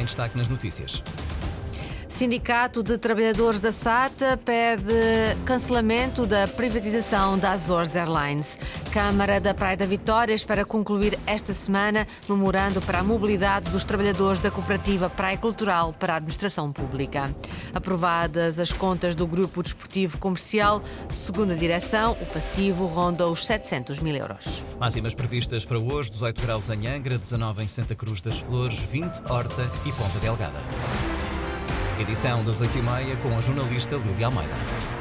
em destaque nas notícias. Sindicato de Trabalhadores da SATA pede cancelamento da privatização da Azores Airlines. Câmara da Praia da Vitória espera concluir esta semana memorando para a mobilidade dos trabalhadores da cooperativa Praia Cultural para a Administração Pública. Aprovadas as contas do Grupo Desportivo Comercial, segundo a direção, o passivo ronda os 700 mil euros. Máximas previstas para hoje: 18 graus em Angra, 19 em Santa Cruz das Flores, 20 Horta e Ponta Delgada. Edição das 8h30 com a jornalista Lívia Almeida.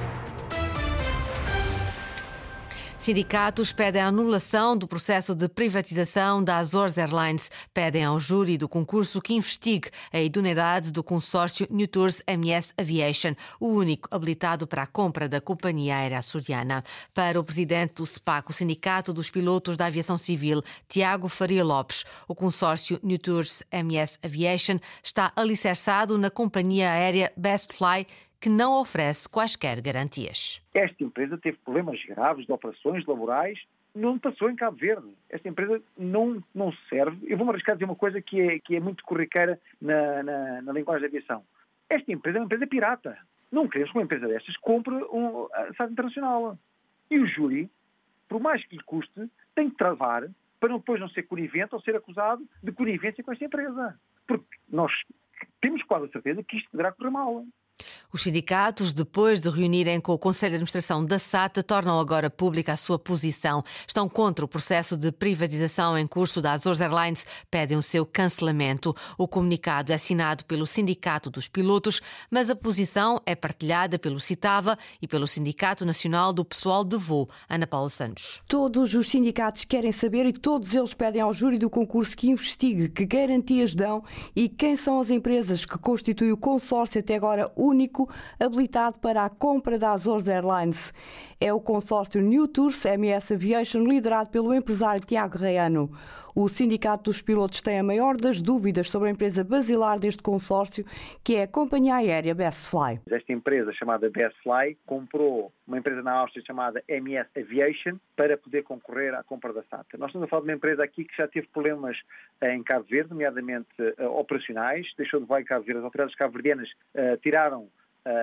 Sindicatos pedem a anulação do processo de privatização da Azores Airlines. Pedem ao júri do concurso que investigue a idoneidade do consórcio New Tours MS Aviation, o único habilitado para a compra da companhia aérea açoriana. Para o presidente do SPAC, o Sindicato dos Pilotos da Aviação Civil, Tiago Faria Lopes, o consórcio New Tours MS Aviation está alicerçado na companhia aérea Best Fly que não oferece quaisquer garantias. Esta empresa teve problemas graves de operações laborais, não passou em Cabo Verde. Esta empresa não, não serve. Eu vou-me arriscar a dizer uma coisa que é, que é muito corriqueira na, na, na linguagem de aviação. Esta empresa é uma empresa pirata. Não queremos que uma empresa destas compre um, a Internacional. E o júri, por mais que lhe custe, tem que travar para depois não ser conivente ou ser acusado de conivência com esta empresa. Porque nós temos quase a certeza que isto poderá correr mal. Os sindicatos, depois de reunirem com o Conselho de Administração da SATA, tornam agora pública a sua posição. Estão contra o processo de privatização em curso da Azores Airlines, pedem o seu cancelamento. O comunicado é assinado pelo Sindicato dos Pilotos, mas a posição é partilhada pelo CITAVA e pelo Sindicato Nacional do Pessoal de Voo, Ana Paula Santos. Todos os sindicatos querem saber e todos eles pedem ao júri do concurso que investigue que garantias dão e quem são as empresas que constituem o consórcio até agora único habilitado para a compra da Azores Airlines. É o consórcio New Tours MS Aviation, liderado pelo empresário Tiago Reano. O Sindicato dos Pilotos tem a maior das dúvidas sobre a empresa basilar deste consórcio, que é a companhia aérea Bestfly. Esta empresa chamada Bestfly comprou uma empresa na Áustria chamada MS Aviation para poder concorrer à compra da SATA. Nós estamos a falar de uma empresa aqui que já teve problemas em Cabo Verde, nomeadamente uh, operacionais, deixou de voar em Cabo Verde. As autoridades cabo-verdianas uh, tiraram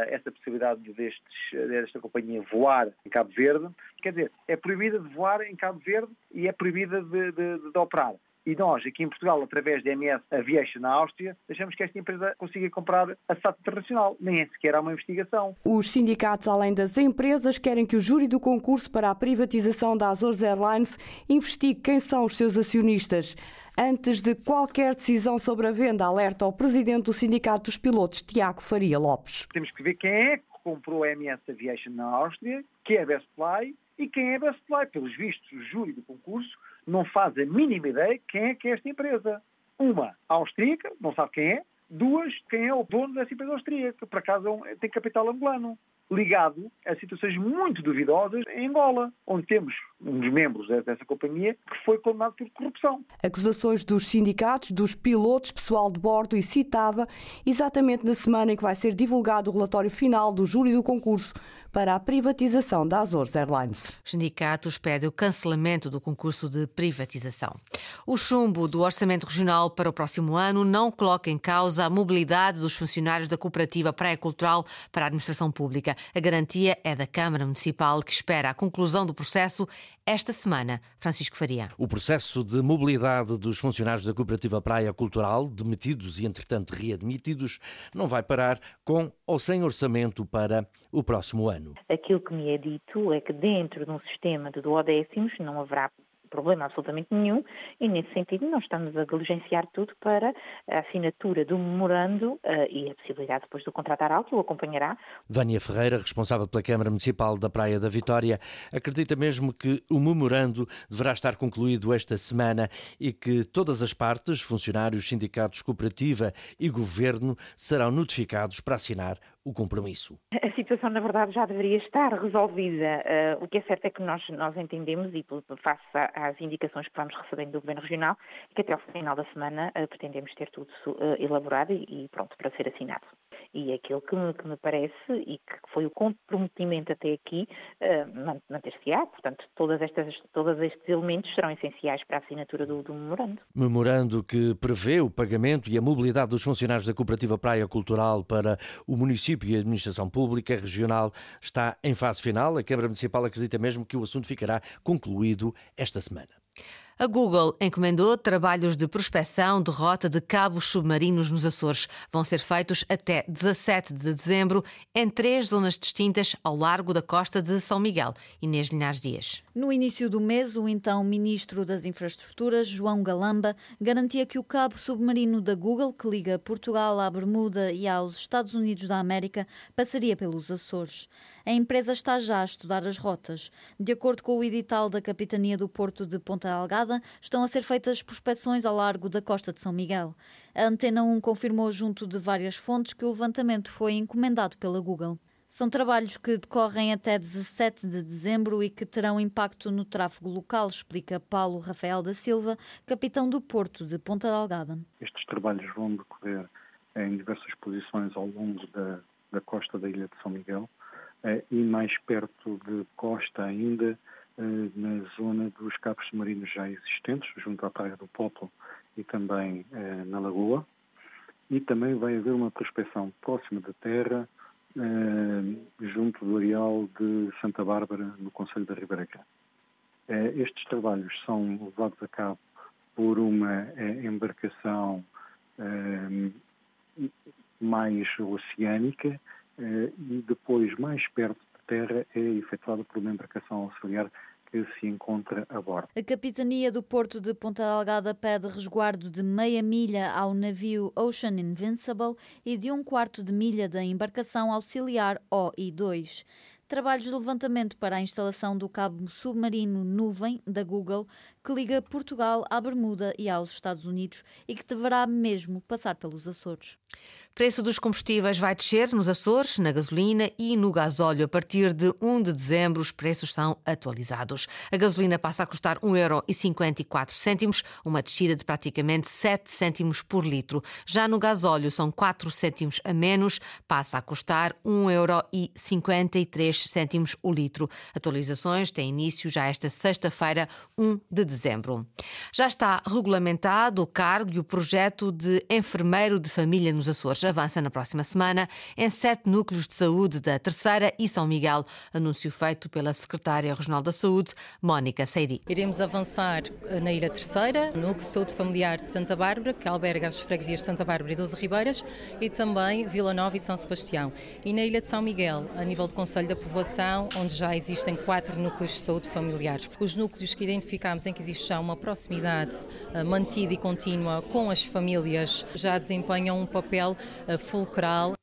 essa possibilidade destes, desta companhia voar em Cabo Verde. Quer dizer, é proibida de voar em Cabo Verde e é proibida de, de, de operar. E nós, aqui em Portugal, através da MS Aviation na Áustria, deixamos que esta empresa consiga comprar a SAT Internacional. Nem sequer há uma investigação. Os sindicatos, além das empresas, querem que o júri do concurso para a privatização da Azores Airlines investigue quem são os seus acionistas. Antes de qualquer decisão sobre a venda, alerta ao presidente do Sindicato dos Pilotos, Tiago Faria Lopes. Temos que ver quem é que comprou a MS Aviation na Áustria, que é Best Fly, e quem é Best Fly. Pelos vistos, o júri do concurso não faz a mínima ideia quem é que é esta empresa. Uma, austríaca, não sabe quem é. Duas, quem é o dono dessa empresa austríaca, por acaso é tem capital angolano ligado a situações muito duvidosas em Angola, onde temos um dos membros dessa companhia que foi condenado por corrupção. Acusações dos sindicatos, dos pilotos, pessoal de bordo e citava exatamente na semana em que vai ser divulgado o relatório final do júri do concurso para a privatização da Azores Airlines. Os sindicatos pedem o cancelamento do concurso de privatização. O chumbo do Orçamento Regional para o próximo ano não coloca em causa a mobilidade dos funcionários da Cooperativa Praia Cultural para a Administração Pública. A garantia é da Câmara Municipal, que espera a conclusão do processo esta semana. Francisco Faria. O processo de mobilidade dos funcionários da Cooperativa Praia Cultural, demitidos e, entretanto, readmitidos, não vai parar com ou sem orçamento para o próximo ano. Aquilo que me é dito é que dentro de um sistema de duodécimos não haverá problema absolutamente nenhum e, nesse sentido, nós estamos a diligenciar tudo para a assinatura do memorando uh, e a possibilidade depois do contratar alto o acompanhará. Vânia Ferreira, responsável pela Câmara Municipal da Praia da Vitória, acredita mesmo que o memorando deverá estar concluído esta semana e que todas as partes, funcionários, sindicatos, cooperativa e governo, serão notificados para assinar o compromisso. A situação, na verdade, já deveria estar resolvida. Uh, o que é certo é que nós, nós entendemos, e face às indicações que vamos recebendo do Governo Regional, que até ao final da semana uh, pretendemos ter tudo uh, elaborado e, e, pronto para ser assinado. E aquilo que me, que me parece e que foi o comprometimento até aqui manter-se-á. Portanto, todas estas, todos estes elementos serão essenciais para a assinatura do, do memorando. Memorando que prevê o pagamento e a mobilidade dos funcionários da Cooperativa Praia Cultural para o município e a administração pública regional está em fase final. A Câmara Municipal acredita mesmo que o assunto ficará concluído esta semana. A Google encomendou trabalhos de prospecção de rota de cabos submarinos nos Açores. Vão ser feitos até 17 de dezembro em três zonas distintas ao largo da costa de São Miguel. Inês Linhares Dias. No início do mês, o então Ministro das Infraestruturas, João Galamba, garantia que o cabo submarino da Google, que liga Portugal à Bermuda e aos Estados Unidos da América, passaria pelos Açores. A empresa está já a estudar as rotas. De acordo com o edital da Capitania do Porto de Ponta Algada, estão a ser feitas prospecções ao largo da costa de São Miguel. A Antena 1 confirmou, junto de várias fontes, que o levantamento foi encomendado pela Google. São trabalhos que decorrem até 17 de dezembro e que terão impacto no tráfego local, explica Paulo Rafael da Silva, capitão do Porto de Ponta Delgada. Estes trabalhos vão decorrer em diversas posições ao longo da, da costa da Ilha de São Miguel eh, e mais perto de costa ainda na zona dos cabos submarinos já existentes, junto à Praia do Poplo e também eh, na Lagoa. E também vai haver uma prospecção próxima da terra, eh, junto do areal de Santa Bárbara, no Conselho da Ribeira Grande. Estes trabalhos são levados a cabo por uma embarcação mais oceânica e depois, mais perto terra é efetuada por uma embarcação auxiliar que se encontra a bordo. A Capitania do Porto de Ponta Delgada pede resguardo de meia milha ao navio Ocean Invincible e de um quarto de milha da embarcação auxiliar OI-2 trabalhos de levantamento para a instalação do cabo submarino Nuvem da Google, que liga Portugal à Bermuda e aos Estados Unidos e que deverá mesmo passar pelos Açores. Preço dos combustíveis vai descer nos Açores, na gasolina e no gasóleo. A partir de 1 de dezembro, os preços são atualizados. A gasolina passa a custar 1,54€, uma descida de praticamente 7 cêntimos por litro. Já no gasóleo, são 4 cêntimos a menos, passa a custar 1,53€ cêntimos o litro. Atualizações têm início já esta sexta-feira, 1 de dezembro. Já está regulamentado o cargo e o projeto de enfermeiro de família nos Açores. Avança na próxima semana em sete núcleos de saúde da Terceira e São Miguel. Anúncio feito pela Secretária Regional da Saúde, Mónica Seidi. Iremos avançar eh, na Ilha Terceira, no Núcleo de Saúde Familiar de Santa Bárbara, que alberga as freguesias de Santa Bárbara e Doze Ribeiras, e também Vila Nova e São Sebastião. E na Ilha de São Miguel, a nível do Conselho da povoação, onde já existem quatro núcleos de saúde familiares. Os núcleos que identificamos em que existe já uma proximidade uh, mantida e contínua com as famílias já desempenham um papel uh, fulcral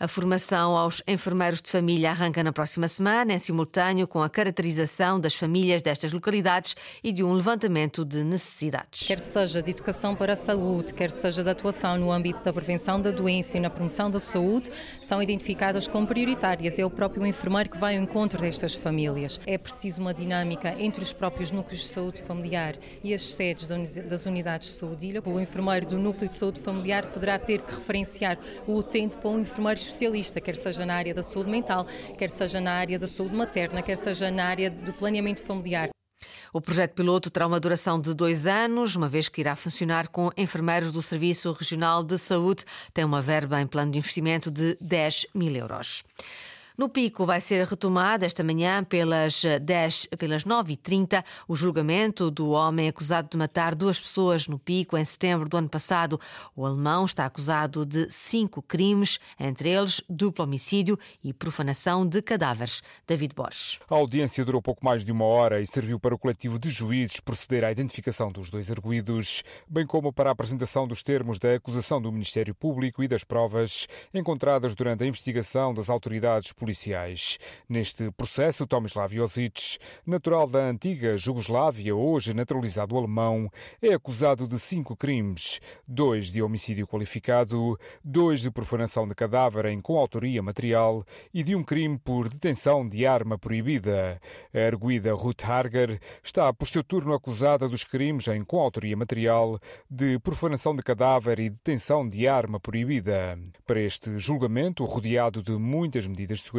a formação aos enfermeiros de família arranca na próxima semana, em simultâneo com a caracterização das famílias destas localidades e de um levantamento de necessidades. Quer seja de educação para a saúde, quer seja de atuação no âmbito da prevenção da doença e na promoção da saúde, são identificadas como prioritárias. É o próprio enfermeiro que vai ao encontro destas famílias. É preciso uma dinâmica entre os próprios núcleos de saúde familiar e as sedes das unidades de saúde. O enfermeiro do núcleo de saúde familiar poderá ter que referenciar o utente para um enfermeiro especialista, quer seja na área da saúde mental, quer seja na área da saúde materna, quer seja na área do planeamento familiar. O projeto piloto terá uma duração de dois anos, uma vez que irá funcionar com enfermeiros do Serviço Regional de Saúde. Tem uma verba em plano de investimento de 10 mil euros. No Pico vai ser retomado esta manhã pelas 10, pelas 9h30 o julgamento do homem acusado de matar duas pessoas no Pico em setembro do ano passado. O alemão está acusado de cinco crimes, entre eles duplo homicídio e profanação de cadáveres. David Borges. A audiência durou pouco mais de uma hora e serviu para o coletivo de juízes proceder à identificação dos dois arguídos, bem como para a apresentação dos termos da acusação do Ministério Público e das provas encontradas durante a investigação das autoridades policiais policiais. Neste processo, Tomislav Josic, natural da antiga Jugoslávia, hoje naturalizado alemão, é acusado de cinco crimes: dois de homicídio qualificado, dois de profanação de cadáver em coautoria material e de um crime por detenção de arma proibida. A arguida Ruth Harger está, por seu turno, acusada dos crimes em coautoria material de profanação de cadáver e detenção de arma proibida. Para este julgamento, rodeado de muitas medidas de segurança,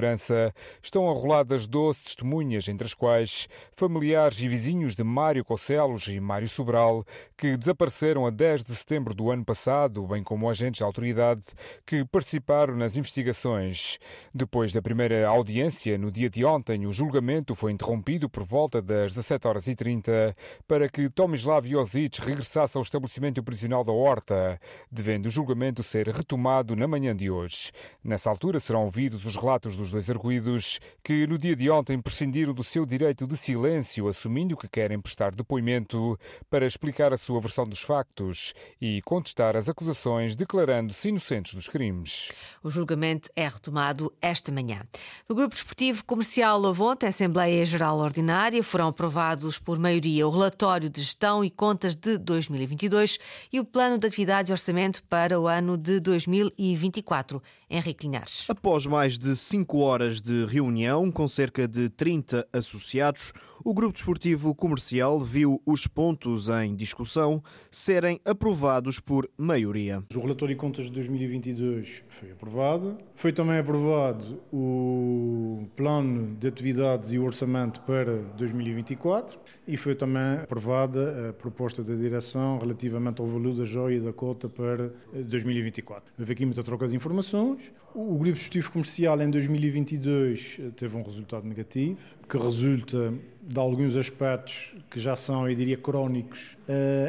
estão arroladas 12 testemunhas, entre as quais familiares e vizinhos de Mário Cocelos e Mário Sobral, que desapareceram a 10 de setembro do ano passado, bem como agentes da autoridade que participaram nas investigações. Depois da primeira audiência, no dia de ontem, o julgamento foi interrompido por volta das 17 horas e 30 para que Tomislav Josic regressasse ao estabelecimento prisional da Horta, devendo o julgamento ser retomado na manhã de hoje. Nessa altura serão ouvidos os relatos dos dois arguídos que no dia de ontem prescindiram do seu direito de silêncio, assumindo que querem prestar depoimento para explicar a sua versão dos factos e contestar as acusações, declarando-se inocentes dos crimes. O julgamento é retomado esta manhã. No Grupo Desportivo Comercial Lavonte, a Assembleia Geral Ordinária, foram aprovados por maioria o relatório de gestão e contas de 2022 e o plano de atividades e orçamento para o ano de 2024. Henrique Linhares. Após mais de cinco horas de reunião com cerca de 30 associados, o Grupo Desportivo Comercial viu os pontos em discussão serem aprovados por maioria. O relatório de contas de 2022 foi aprovado. Foi também aprovado o plano de atividades e o orçamento para 2024 e foi também aprovada a proposta da direção relativamente ao valor da joia e da cota para 2024. Houve aqui muita troca de informações. O Grupo Desportivo Comercial em 2022 teve um resultado negativo, que resulta de alguns aspectos que já são, eu diria, crónicos,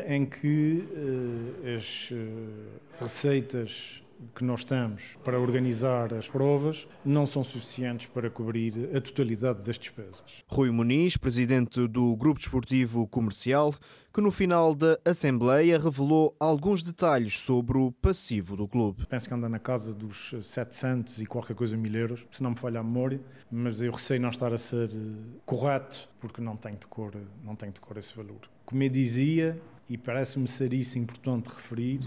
em que as receitas que nós temos para organizar as provas não são suficientes para cobrir a totalidade das despesas. Rui Muniz, presidente do Grupo Desportivo Comercial, que no final da Assembleia revelou alguns detalhes sobre o passivo do clube. Penso que anda na casa dos 700 e qualquer coisa mil euros, se não me falha a memória, mas eu receio não estar a ser correto, porque não tenho de cor, não tenho de cor esse valor. Como eu dizia, e parece-me ser isso importante referir,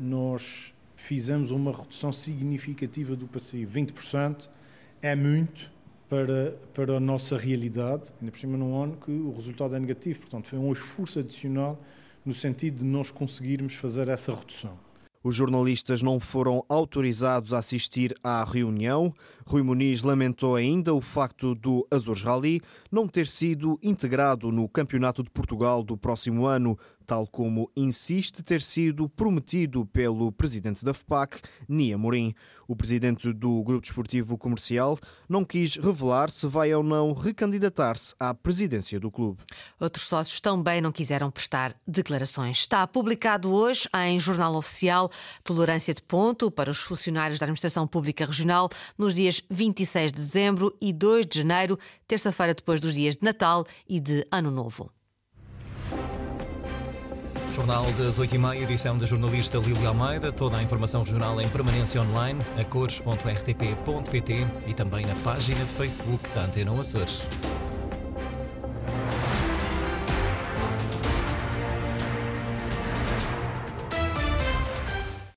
nós fizemos uma redução significativa do passivo. 20% é muito para, para a nossa realidade, ainda por cima num ano que o resultado é negativo. Portanto, foi um esforço adicional no sentido de nós conseguirmos fazer essa redução. Os jornalistas não foram autorizados a assistir à reunião. Rui Muniz lamentou ainda o facto do Azores Rally não ter sido integrado no Campeonato de Portugal do próximo ano, tal como insiste ter sido prometido pelo presidente da FPAC, Nia Morim. O presidente do Grupo Desportivo Comercial não quis revelar se vai ou não recandidatar-se à presidência do clube. Outros sócios também não quiseram prestar declarações. Está publicado hoje em Jornal Oficial Tolerância de Ponto para os funcionários da Administração Pública Regional nos dias 26 de dezembro e 2 de janeiro, terça-feira depois dos dias de Natal e de Ano Novo. Jornal das 8h30, edição da jornalista Lília Almeida. Toda a informação regional em permanência online, a cores.rtp.pt e também na página de Facebook da Antena Açores.